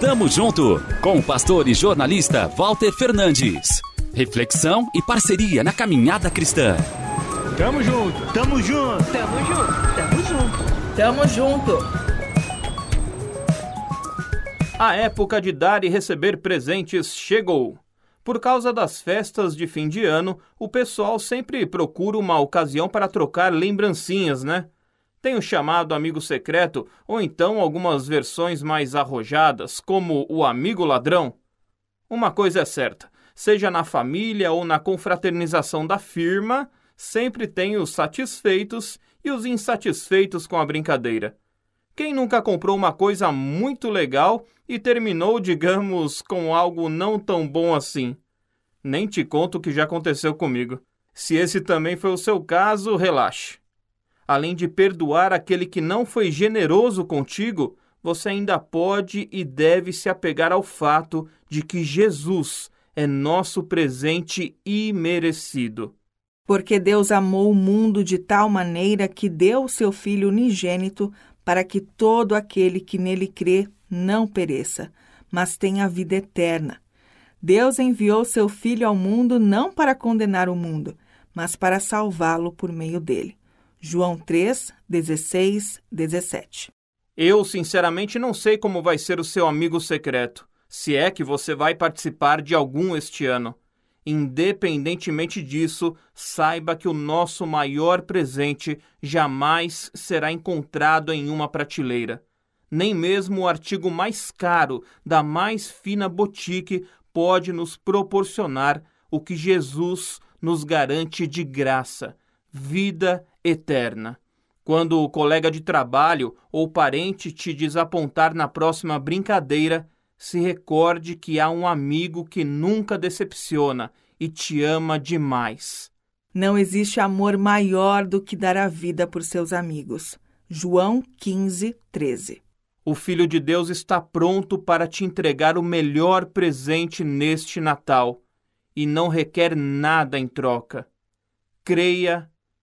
Tamo junto com o pastor e jornalista Walter Fernandes. Reflexão e parceria na caminhada cristã. Tamo junto, tamo junto, tamo junto, tamo junto, tamo junto. A época de dar e receber presentes chegou. Por causa das festas de fim de ano, o pessoal sempre procura uma ocasião para trocar lembrancinhas, né? Tem o chamado amigo secreto ou então algumas versões mais arrojadas, como o amigo ladrão. Uma coisa é certa: seja na família ou na confraternização da firma, sempre tem os satisfeitos e os insatisfeitos com a brincadeira. Quem nunca comprou uma coisa muito legal e terminou, digamos, com algo não tão bom assim? Nem te conto o que já aconteceu comigo. Se esse também foi o seu caso, relaxe. Além de perdoar aquele que não foi generoso contigo, você ainda pode e deve se apegar ao fato de que Jesus é nosso presente imerecido. Porque Deus amou o mundo de tal maneira que deu o seu Filho unigênito para que todo aquele que nele crê não pereça, mas tenha vida eterna. Deus enviou seu Filho ao mundo não para condenar o mundo, mas para salvá-lo por meio dele. João 3, 16, 17. Eu, sinceramente, não sei como vai ser o seu amigo secreto, se é que você vai participar de algum este ano. Independentemente disso, saiba que o nosso maior presente jamais será encontrado em uma prateleira. Nem mesmo o artigo mais caro da mais fina boutique pode nos proporcionar o que Jesus nos garante de graça: vida eterna. Quando o colega de trabalho ou parente te desapontar na próxima brincadeira, se recorde que há um amigo que nunca decepciona e te ama demais. Não existe amor maior do que dar a vida por seus amigos. João 15, 13. O Filho de Deus está pronto para te entregar o melhor presente neste Natal e não requer nada em troca. Creia